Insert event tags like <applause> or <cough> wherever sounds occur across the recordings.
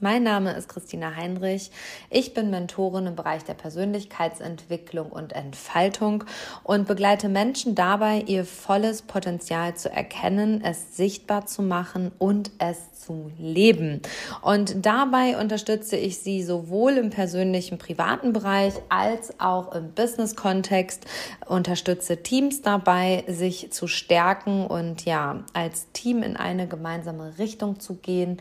Mein Name ist Christina Heinrich. Ich bin Mentorin im Bereich der Persönlichkeitsentwicklung und Entfaltung und begleite Menschen dabei, ihr volles Potenzial zu erkennen, es sichtbar zu machen und es zu leben. Und dabei unterstütze ich sie sowohl im persönlichen, privaten Bereich als auch im Business-Kontext, unterstütze Teams dabei, sich zu stärken und ja, als Team in eine gemeinsame Richtung zu gehen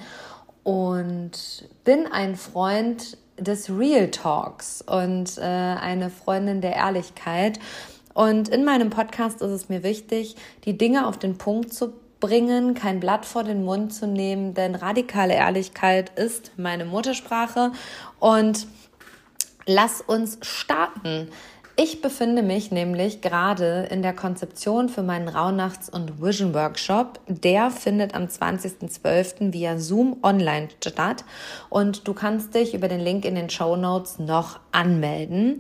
und bin ein Freund des Real Talks und äh, eine Freundin der Ehrlichkeit. Und in meinem Podcast ist es mir wichtig, die Dinge auf den Punkt zu bringen, kein Blatt vor den Mund zu nehmen, denn radikale Ehrlichkeit ist meine Muttersprache und lass uns starten. Ich befinde mich nämlich gerade in der Konzeption für meinen Rauhnachts- und Vision Workshop. Der findet am 20.12. via Zoom online statt und du kannst dich über den Link in den Show Notes noch anmelden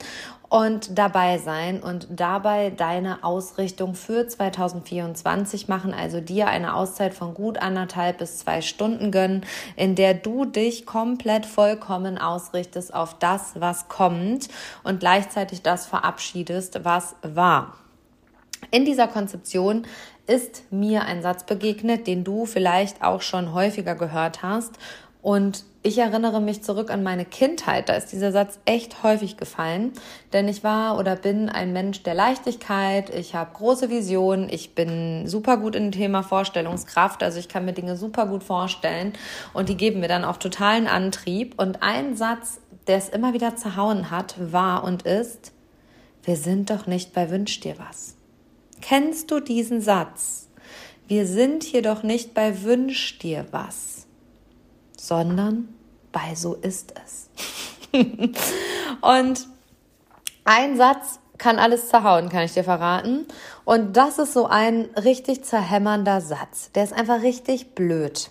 und dabei sein und dabei deine Ausrichtung für 2024 machen, also dir eine Auszeit von gut anderthalb bis zwei Stunden gönnen, in der du dich komplett vollkommen ausrichtest auf das, was kommt und gleichzeitig das verabschiedest, was war. In dieser Konzeption ist mir ein Satz begegnet, den du vielleicht auch schon häufiger gehört hast und ich erinnere mich zurück an meine Kindheit. Da ist dieser Satz echt häufig gefallen, denn ich war oder bin ein Mensch der Leichtigkeit. Ich habe große Visionen. Ich bin super gut im Thema Vorstellungskraft. Also ich kann mir Dinge super gut vorstellen und die geben mir dann auch totalen Antrieb. Und ein Satz, der es immer wieder zerhauen hat, war und ist, wir sind doch nicht bei Wünsch dir was. Kennst du diesen Satz? Wir sind hier doch nicht bei Wünsch dir was sondern bei so ist es. <laughs> und ein Satz kann alles zerhauen, kann ich dir verraten. Und das ist so ein richtig zerhämmernder Satz. Der ist einfach richtig blöd.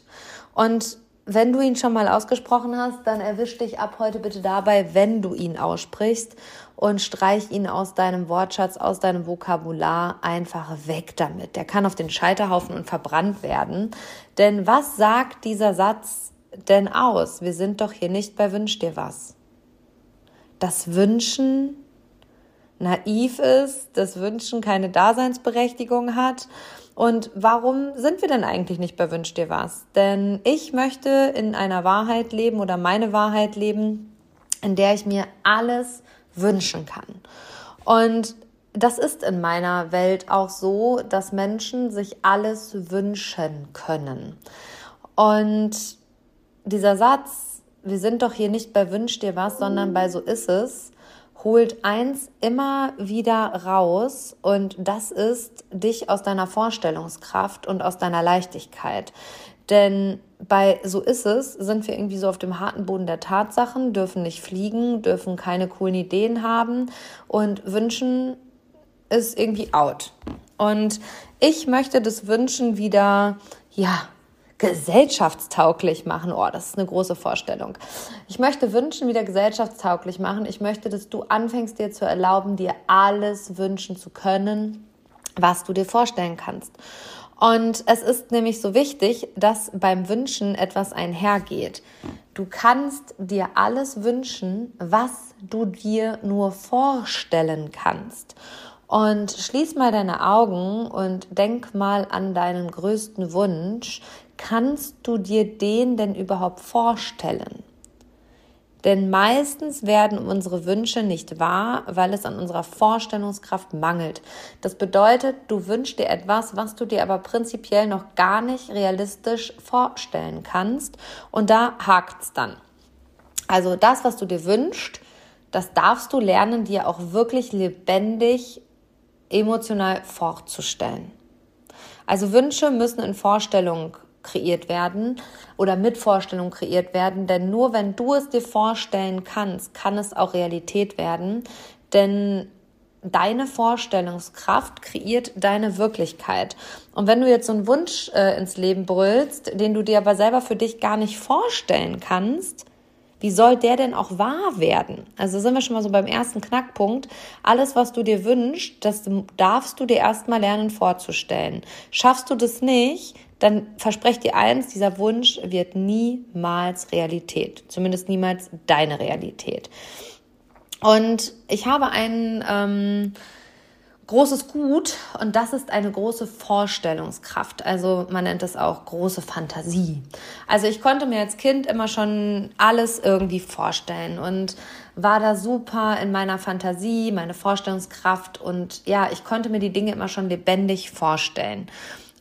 Und wenn du ihn schon mal ausgesprochen hast, dann erwisch dich ab heute bitte dabei, wenn du ihn aussprichst und streich ihn aus deinem Wortschatz, aus deinem Vokabular einfach weg damit. Der kann auf den Scheiterhaufen und verbrannt werden. Denn was sagt dieser Satz denn aus? Wir sind doch hier nicht bei Wünsch dir was. Das Wünschen naiv ist, das Wünschen keine Daseinsberechtigung hat. Und warum sind wir denn eigentlich nicht bei Wünsch dir was? Denn ich möchte in einer Wahrheit leben oder meine Wahrheit leben, in der ich mir alles wünschen kann. Und das ist in meiner Welt auch so, dass Menschen sich alles wünschen können. Und dieser Satz, wir sind doch hier nicht bei Wünsch dir was, sondern bei so ist es, holt eins immer wieder raus und das ist dich aus deiner Vorstellungskraft und aus deiner Leichtigkeit. Denn bei so ist es, sind wir irgendwie so auf dem harten Boden der Tatsachen, dürfen nicht fliegen, dürfen keine coolen Ideen haben und wünschen ist irgendwie out. Und ich möchte das Wünschen wieder, ja, gesellschaftstauglich machen. Oh, das ist eine große Vorstellung. Ich möchte Wünschen wieder gesellschaftstauglich machen. Ich möchte, dass du anfängst, dir zu erlauben, dir alles wünschen zu können, was du dir vorstellen kannst. Und es ist nämlich so wichtig, dass beim Wünschen etwas einhergeht. Du kannst dir alles wünschen, was du dir nur vorstellen kannst. Und schließ mal deine Augen und denk mal an deinen größten Wunsch, kannst du dir den denn überhaupt vorstellen? Denn meistens werden unsere Wünsche nicht wahr, weil es an unserer Vorstellungskraft mangelt. Das bedeutet, du wünschst dir etwas, was du dir aber prinzipiell noch gar nicht realistisch vorstellen kannst. Und da hakt's dann. Also das, was du dir wünschst, das darfst du lernen, dir auch wirklich lebendig, emotional vorzustellen. Also Wünsche müssen in Vorstellung kreiert werden oder mit Vorstellung kreiert werden. Denn nur wenn du es dir vorstellen kannst, kann es auch Realität werden. Denn deine Vorstellungskraft kreiert deine Wirklichkeit. Und wenn du jetzt so einen Wunsch äh, ins Leben brüllst, den du dir aber selber für dich gar nicht vorstellen kannst, wie soll der denn auch wahr werden? Also sind wir schon mal so beim ersten Knackpunkt. Alles, was du dir wünschst, das darfst du dir erstmal lernen vorzustellen. Schaffst du das nicht, dann versprecht dir eins, dieser Wunsch wird niemals Realität. Zumindest niemals deine Realität. Und ich habe einen ähm, großes Gut und das ist eine große Vorstellungskraft. Also man nennt es auch große Fantasie. Also ich konnte mir als Kind immer schon alles irgendwie vorstellen und war da super in meiner Fantasie, meine Vorstellungskraft und ja, ich konnte mir die Dinge immer schon lebendig vorstellen.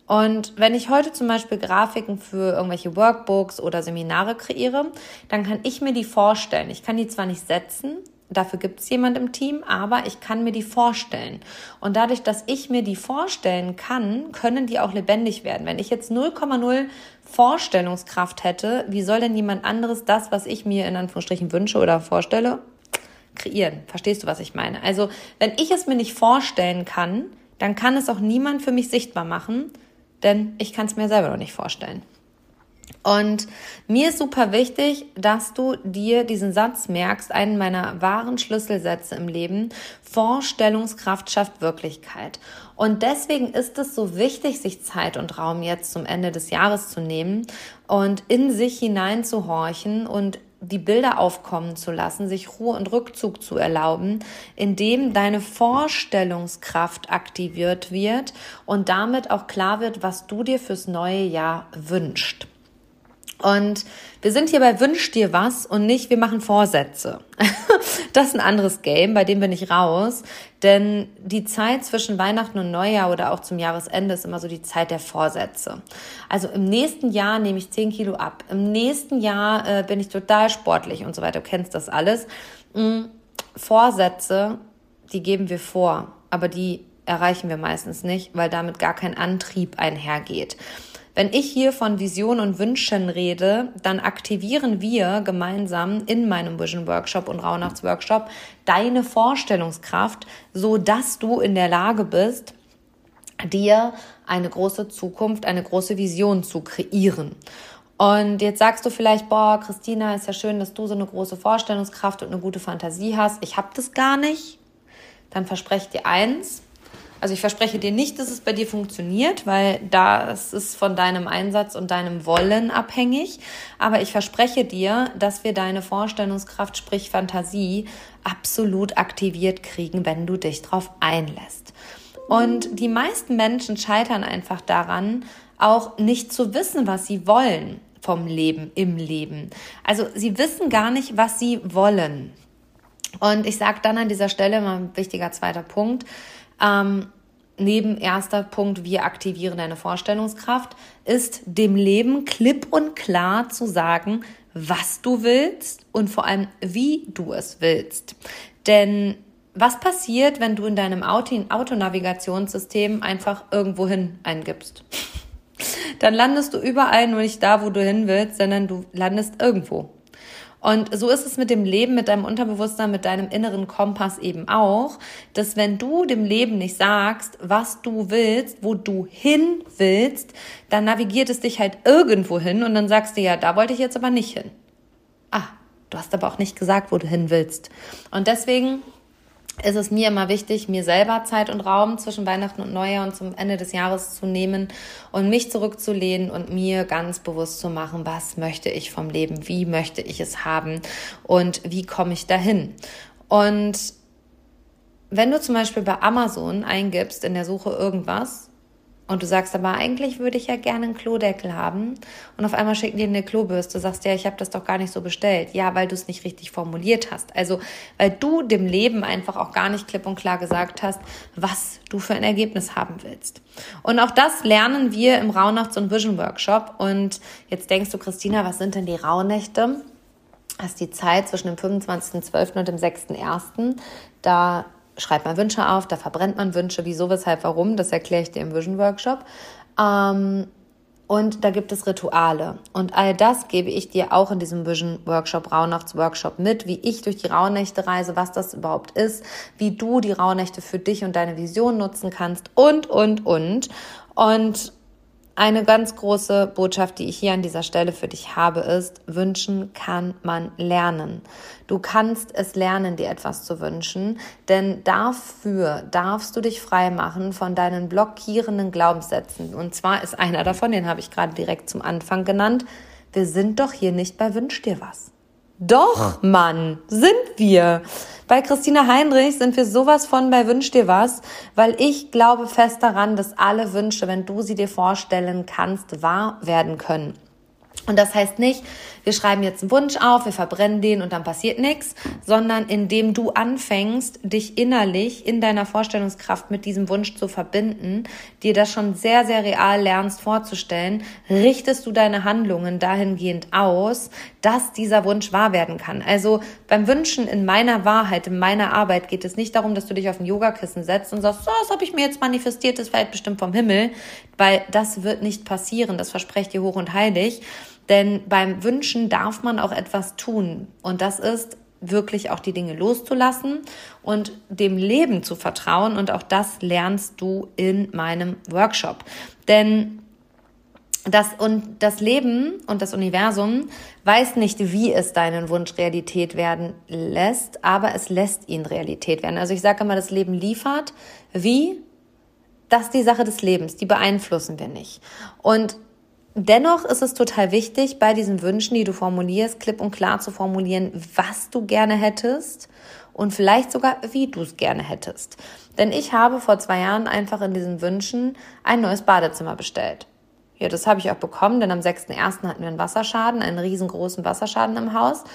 Und wenn ich heute zum Beispiel Grafiken für irgendwelche Workbooks oder Seminare kreiere, dann kann ich mir die vorstellen. Ich kann die zwar nicht setzen, Dafür gibt es jemand im Team, aber ich kann mir die vorstellen. Und dadurch, dass ich mir die vorstellen kann, können die auch lebendig werden. Wenn ich jetzt 0,0 Vorstellungskraft hätte, wie soll denn jemand anderes das, was ich mir in Anführungsstrichen wünsche oder vorstelle, kreieren? Verstehst du, was ich meine? Also, wenn ich es mir nicht vorstellen kann, dann kann es auch niemand für mich sichtbar machen, denn ich kann es mir selber noch nicht vorstellen. Und mir ist super wichtig, dass du dir diesen Satz merkst, einen meiner wahren Schlüsselsätze im Leben. Vorstellungskraft schafft Wirklichkeit. Und deswegen ist es so wichtig, sich Zeit und Raum jetzt zum Ende des Jahres zu nehmen und in sich hineinzuhorchen und die Bilder aufkommen zu lassen, sich Ruhe und Rückzug zu erlauben, indem deine Vorstellungskraft aktiviert wird und damit auch klar wird, was du dir fürs neue Jahr wünschst. Und wir sind hier bei Wünsch dir was und nicht wir machen Vorsätze. <laughs> das ist ein anderes Game, bei dem bin ich raus. Denn die Zeit zwischen Weihnachten und Neujahr oder auch zum Jahresende ist immer so die Zeit der Vorsätze. Also im nächsten Jahr nehme ich 10 Kilo ab. Im nächsten Jahr äh, bin ich total sportlich und so weiter. Du kennst das alles. Mhm. Vorsätze, die geben wir vor, aber die erreichen wir meistens nicht, weil damit gar kein Antrieb einhergeht. Wenn ich hier von Vision und Wünschen rede, dann aktivieren wir gemeinsam in meinem Vision Workshop und Rauhnachts Workshop deine Vorstellungskraft, so dass du in der Lage bist, dir eine große Zukunft, eine große Vision zu kreieren. Und jetzt sagst du vielleicht, boah, Christina, ist ja schön, dass du so eine große Vorstellungskraft und eine gute Fantasie hast. Ich habe das gar nicht. Dann verspreche ich dir eins, also ich verspreche dir nicht, dass es bei dir funktioniert, weil das ist von deinem Einsatz und deinem Wollen abhängig. Aber ich verspreche dir, dass wir deine Vorstellungskraft, sprich Fantasie, absolut aktiviert kriegen, wenn du dich drauf einlässt. Und die meisten Menschen scheitern einfach daran, auch nicht zu wissen, was sie wollen vom Leben, im Leben. Also sie wissen gar nicht, was sie wollen. Und ich sage dann an dieser Stelle mal ein wichtiger zweiter Punkt, ähm, neben erster Punkt, wir aktivieren deine Vorstellungskraft, ist dem Leben klipp und klar zu sagen, was du willst und vor allem, wie du es willst. Denn was passiert, wenn du in deinem Auto Autonavigationssystem einfach irgendwohin eingibst? Dann landest du überall nur nicht da, wo du hin willst, sondern du landest irgendwo. Und so ist es mit dem Leben, mit deinem Unterbewusstsein, mit deinem inneren Kompass eben auch, dass wenn du dem Leben nicht sagst, was du willst, wo du hin willst, dann navigiert es dich halt irgendwo hin und dann sagst du ja, da wollte ich jetzt aber nicht hin. Ah, du hast aber auch nicht gesagt, wo du hin willst. Und deswegen ist es mir immer wichtig, mir selber Zeit und Raum zwischen Weihnachten und Neujahr und zum Ende des Jahres zu nehmen und mich zurückzulehnen und mir ganz bewusst zu machen, was möchte ich vom Leben, wie möchte ich es haben und wie komme ich dahin. Und wenn du zum Beispiel bei Amazon eingibst in der Suche irgendwas, und du sagst aber, eigentlich würde ich ja gerne einen Klodeckel haben. Und auf einmal schicken die eine Klobürste. Du sagst, ja, ich habe das doch gar nicht so bestellt. Ja, weil du es nicht richtig formuliert hast. Also, weil du dem Leben einfach auch gar nicht klipp und klar gesagt hast, was du für ein Ergebnis haben willst. Und auch das lernen wir im Rauhnachts- und Vision Workshop. Und jetzt denkst du, Christina, was sind denn die Rauhnächte? Das ist die Zeit zwischen dem 25.12. und dem 6.1. Da schreibt man Wünsche auf, da verbrennt man Wünsche, wieso, weshalb, warum, das erkläre ich dir im Vision Workshop. Ähm, und da gibt es Rituale. Und all das gebe ich dir auch in diesem Vision Workshop, Rauhnachts Workshop mit, wie ich durch die Rauhnächte reise, was das überhaupt ist, wie du die Rauhnächte für dich und deine Vision nutzen kannst und, und, und. Und eine ganz große Botschaft, die ich hier an dieser Stelle für dich habe, ist, wünschen kann man lernen. Du kannst es lernen, dir etwas zu wünschen, denn dafür darfst du dich frei machen von deinen blockierenden Glaubenssätzen. Und zwar ist einer davon, den habe ich gerade direkt zum Anfang genannt, wir sind doch hier nicht bei Wünsch dir was. Doch, Mann, sind wir. Bei Christina Heinrich sind wir sowas von bei Wünsch dir was, weil ich glaube fest daran, dass alle Wünsche, wenn du sie dir vorstellen kannst, wahr werden können. Und das heißt nicht, wir schreiben jetzt einen Wunsch auf, wir verbrennen den und dann passiert nichts, sondern indem du anfängst, dich innerlich in deiner Vorstellungskraft mit diesem Wunsch zu verbinden, dir das schon sehr, sehr real lernst vorzustellen, richtest du deine Handlungen dahingehend aus, dass dieser Wunsch wahr werden kann. Also beim Wünschen in meiner Wahrheit, in meiner Arbeit geht es nicht darum, dass du dich auf ein Yogakissen setzt und sagst, so, das habe ich mir jetzt manifestiert, das fällt bestimmt vom Himmel, weil das wird nicht passieren, das verspreche ich dir hoch und heilig, denn beim Wünschen darf man auch etwas tun. Und das ist wirklich auch die Dinge loszulassen und dem Leben zu vertrauen. Und auch das lernst du in meinem Workshop. Denn das und das Leben und das Universum weiß nicht, wie es deinen Wunsch Realität werden lässt, aber es lässt ihn Realität werden. Also ich sage immer, das Leben liefert. Wie? Das ist die Sache des Lebens. Die beeinflussen wir nicht. Und Dennoch ist es total wichtig, bei diesen Wünschen, die du formulierst, klipp und klar zu formulieren, was du gerne hättest und vielleicht sogar, wie du es gerne hättest. Denn ich habe vor zwei Jahren einfach in diesen Wünschen ein neues Badezimmer bestellt. Ja, das habe ich auch bekommen, denn am 6.1. hatten wir einen Wasserschaden, einen riesengroßen Wasserschaden im Haus.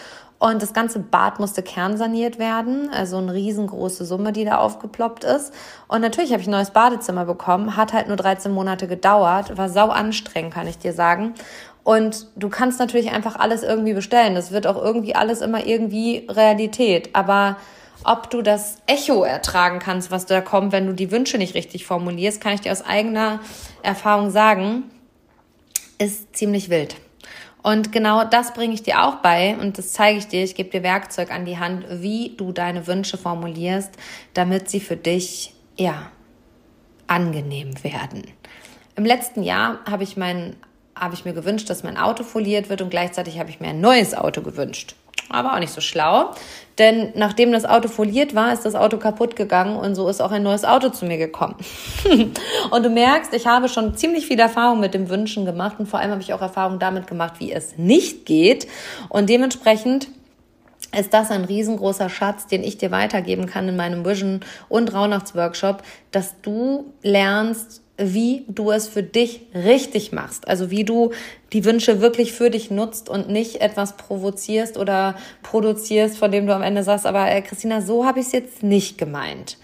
Und das ganze Bad musste kernsaniert werden, also eine riesengroße Summe, die da aufgeploppt ist. Und natürlich habe ich ein neues Badezimmer bekommen, hat halt nur 13 Monate gedauert, war sau anstrengend, kann ich dir sagen. Und du kannst natürlich einfach alles irgendwie bestellen. Das wird auch irgendwie alles immer irgendwie Realität. Aber ob du das Echo ertragen kannst, was da kommt, wenn du die Wünsche nicht richtig formulierst, kann ich dir aus eigener Erfahrung sagen, ist ziemlich wild. Und genau das bringe ich dir auch bei und das zeige ich dir. Ich gebe dir Werkzeug an die Hand, wie du deine Wünsche formulierst, damit sie für dich, ja, angenehm werden. Im letzten Jahr habe ich mein, habe ich mir gewünscht, dass mein Auto foliert wird und gleichzeitig habe ich mir ein neues Auto gewünscht aber auch nicht so schlau. Denn nachdem das Auto foliert war, ist das Auto kaputt gegangen und so ist auch ein neues Auto zu mir gekommen. <laughs> und du merkst, ich habe schon ziemlich viel Erfahrung mit dem Wünschen gemacht und vor allem habe ich auch Erfahrung damit gemacht, wie es nicht geht. Und dementsprechend ist das ein riesengroßer Schatz, den ich dir weitergeben kann in meinem Vision und Rauhnachtsworkshop, dass du lernst, wie du es für dich richtig machst. Also wie du die Wünsche wirklich für dich nutzt und nicht etwas provozierst oder produzierst, von dem du am Ende sagst, aber äh, Christina, so habe ich es jetzt nicht gemeint.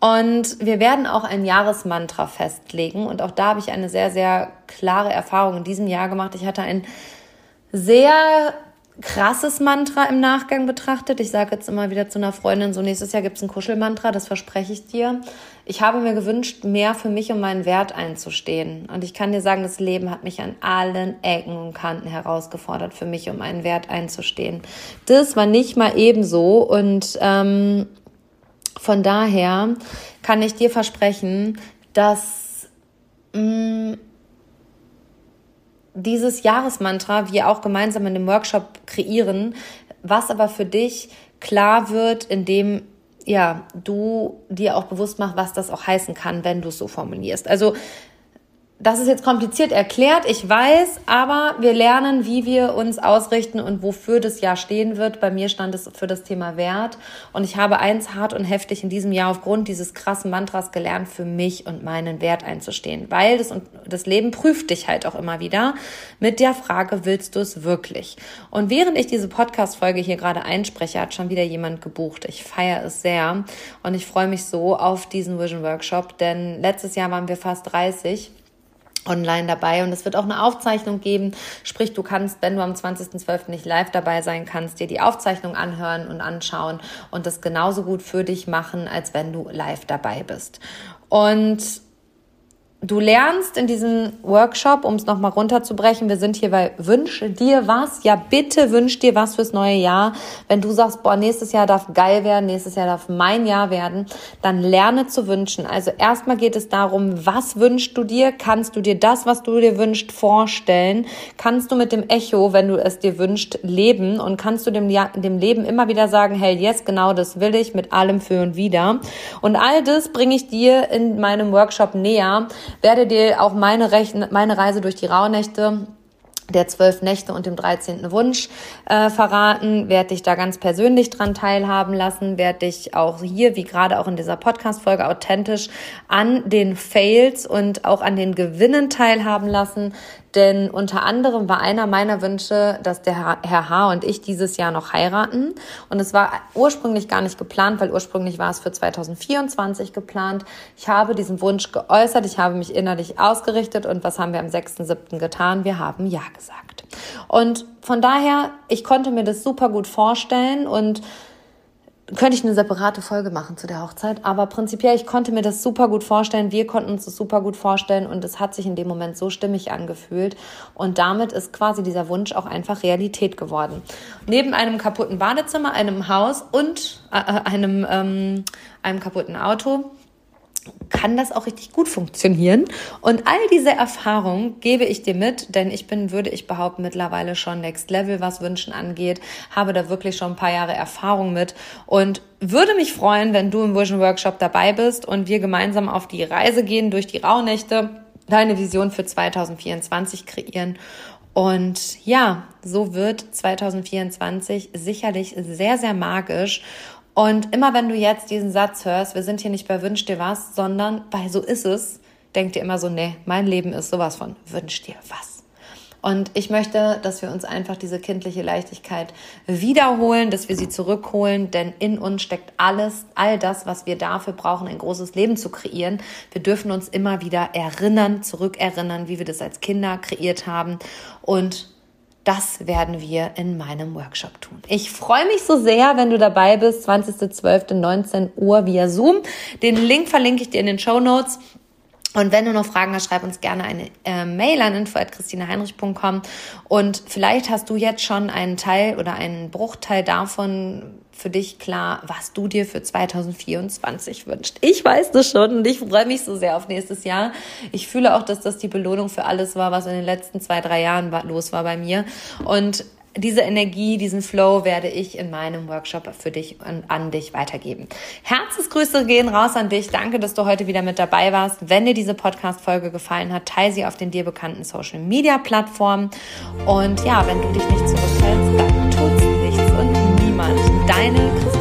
Und wir werden auch ein Jahresmantra festlegen. Und auch da habe ich eine sehr, sehr klare Erfahrung in diesem Jahr gemacht. Ich hatte ein sehr krasses Mantra im Nachgang betrachtet. Ich sage jetzt immer wieder zu einer Freundin, so nächstes Jahr gibt es ein Kuschelmantra, das verspreche ich dir. Ich habe mir gewünscht, mehr für mich und meinen Wert einzustehen. Und ich kann dir sagen, das Leben hat mich an allen Ecken und Kanten herausgefordert, für mich und meinen Wert einzustehen. Das war nicht mal ebenso. Und ähm, von daher kann ich dir versprechen, dass mh, mm, dieses Jahresmantra wir auch gemeinsam in dem Workshop kreieren, was aber für dich klar wird, indem ja, du dir auch bewusst machst, was das auch heißen kann, wenn du es so formulierst. Also das ist jetzt kompliziert erklärt, ich weiß, aber wir lernen, wie wir uns ausrichten und wofür das Jahr stehen wird. Bei mir stand es für das Thema Wert und ich habe eins hart und heftig in diesem Jahr aufgrund dieses krassen Mantras gelernt, für mich und meinen Wert einzustehen, weil das, das Leben prüft dich halt auch immer wieder mit der Frage, willst du es wirklich? Und während ich diese Podcast-Folge hier gerade einspreche, hat schon wieder jemand gebucht. Ich feiere es sehr und ich freue mich so auf diesen Vision Workshop, denn letztes Jahr waren wir fast 30 online dabei und es wird auch eine Aufzeichnung geben. Sprich, du kannst, wenn du am 20.12. nicht live dabei sein kannst, dir die Aufzeichnung anhören und anschauen und das genauso gut für dich machen, als wenn du live dabei bist. Und Du lernst in diesem Workshop, um es nochmal runterzubrechen, wir sind hier bei Wünsch dir was. Ja, bitte wünsch dir was fürs neue Jahr. Wenn du sagst, boah, nächstes Jahr darf geil werden, nächstes Jahr darf mein Jahr werden, dann lerne zu wünschen. Also erstmal geht es darum, was wünschst du dir? Kannst du dir das, was du dir wünschst, vorstellen? Kannst du mit dem Echo, wenn du es dir wünschst, leben? Und kannst du dem, dem Leben immer wieder sagen, hey, yes, genau das will ich, mit allem für und wieder. Und all das bringe ich dir in meinem Workshop näher werde dir auch meine, Rechn meine Reise durch die Rauhnächte der zwölf Nächte und dem dreizehnten Wunsch äh, verraten, werde dich da ganz persönlich dran teilhaben lassen, werde dich auch hier, wie gerade auch in dieser Podcast-Folge, authentisch an den Fails und auch an den Gewinnen teilhaben lassen, denn unter anderem war einer meiner Wünsche, dass der Herr H. und ich dieses Jahr noch heiraten. Und es war ursprünglich gar nicht geplant, weil ursprünglich war es für 2024 geplant. Ich habe diesen Wunsch geäußert, ich habe mich innerlich ausgerichtet und was haben wir am 6.7. getan? Wir haben Ja gesagt. Und von daher, ich konnte mir das super gut vorstellen und könnte ich eine separate Folge machen zu der Hochzeit. Aber prinzipiell, ich konnte mir das super gut vorstellen. Wir konnten uns das super gut vorstellen und es hat sich in dem Moment so stimmig angefühlt. Und damit ist quasi dieser Wunsch auch einfach Realität geworden. Neben einem kaputten Badezimmer, einem Haus und äh, äh einem, ähm, einem kaputten Auto kann das auch richtig gut funktionieren. Und all diese Erfahrungen gebe ich dir mit, denn ich bin, würde ich behaupten, mittlerweile schon Next Level, was Wünschen angeht, habe da wirklich schon ein paar Jahre Erfahrung mit und würde mich freuen, wenn du im Vision Workshop dabei bist und wir gemeinsam auf die Reise gehen durch die Rauhnächte, deine Vision für 2024 kreieren und ja, so wird 2024 sicherlich sehr, sehr magisch. Und immer wenn du jetzt diesen Satz hörst, wir sind hier nicht bei Wünsch dir was, sondern bei so ist es, denk dir immer so, nee, mein Leben ist sowas von Wünsch dir was. Und ich möchte, dass wir uns einfach diese kindliche Leichtigkeit wiederholen, dass wir sie zurückholen, denn in uns steckt alles, all das, was wir dafür brauchen, ein großes Leben zu kreieren. Wir dürfen uns immer wieder erinnern, zurückerinnern, wie wir das als Kinder kreiert haben und das werden wir in meinem Workshop tun. Ich freue mich so sehr, wenn du dabei bist, 20.12.19 Uhr via Zoom. Den Link verlinke ich dir in den Show Notes. Und wenn du noch Fragen hast, schreib uns gerne eine äh, Mail an info.christineheinrich.com und vielleicht hast du jetzt schon einen Teil oder einen Bruchteil davon für dich klar, was du dir für 2024 wünschst. Ich weiß das schon und ich freue mich so sehr auf nächstes Jahr. Ich fühle auch, dass das die Belohnung für alles war, was in den letzten zwei, drei Jahren los war bei mir. Und diese Energie, diesen Flow werde ich in meinem Workshop für dich und an dich weitergeben. Herzensgrüße gehen raus an dich. Danke, dass du heute wieder mit dabei warst. Wenn dir diese Podcast-Folge gefallen hat, teile sie auf den dir bekannten Social-Media-Plattformen. Und ja, wenn du dich nicht zurückhältst, dann tut's nichts und niemand. Deine Christine.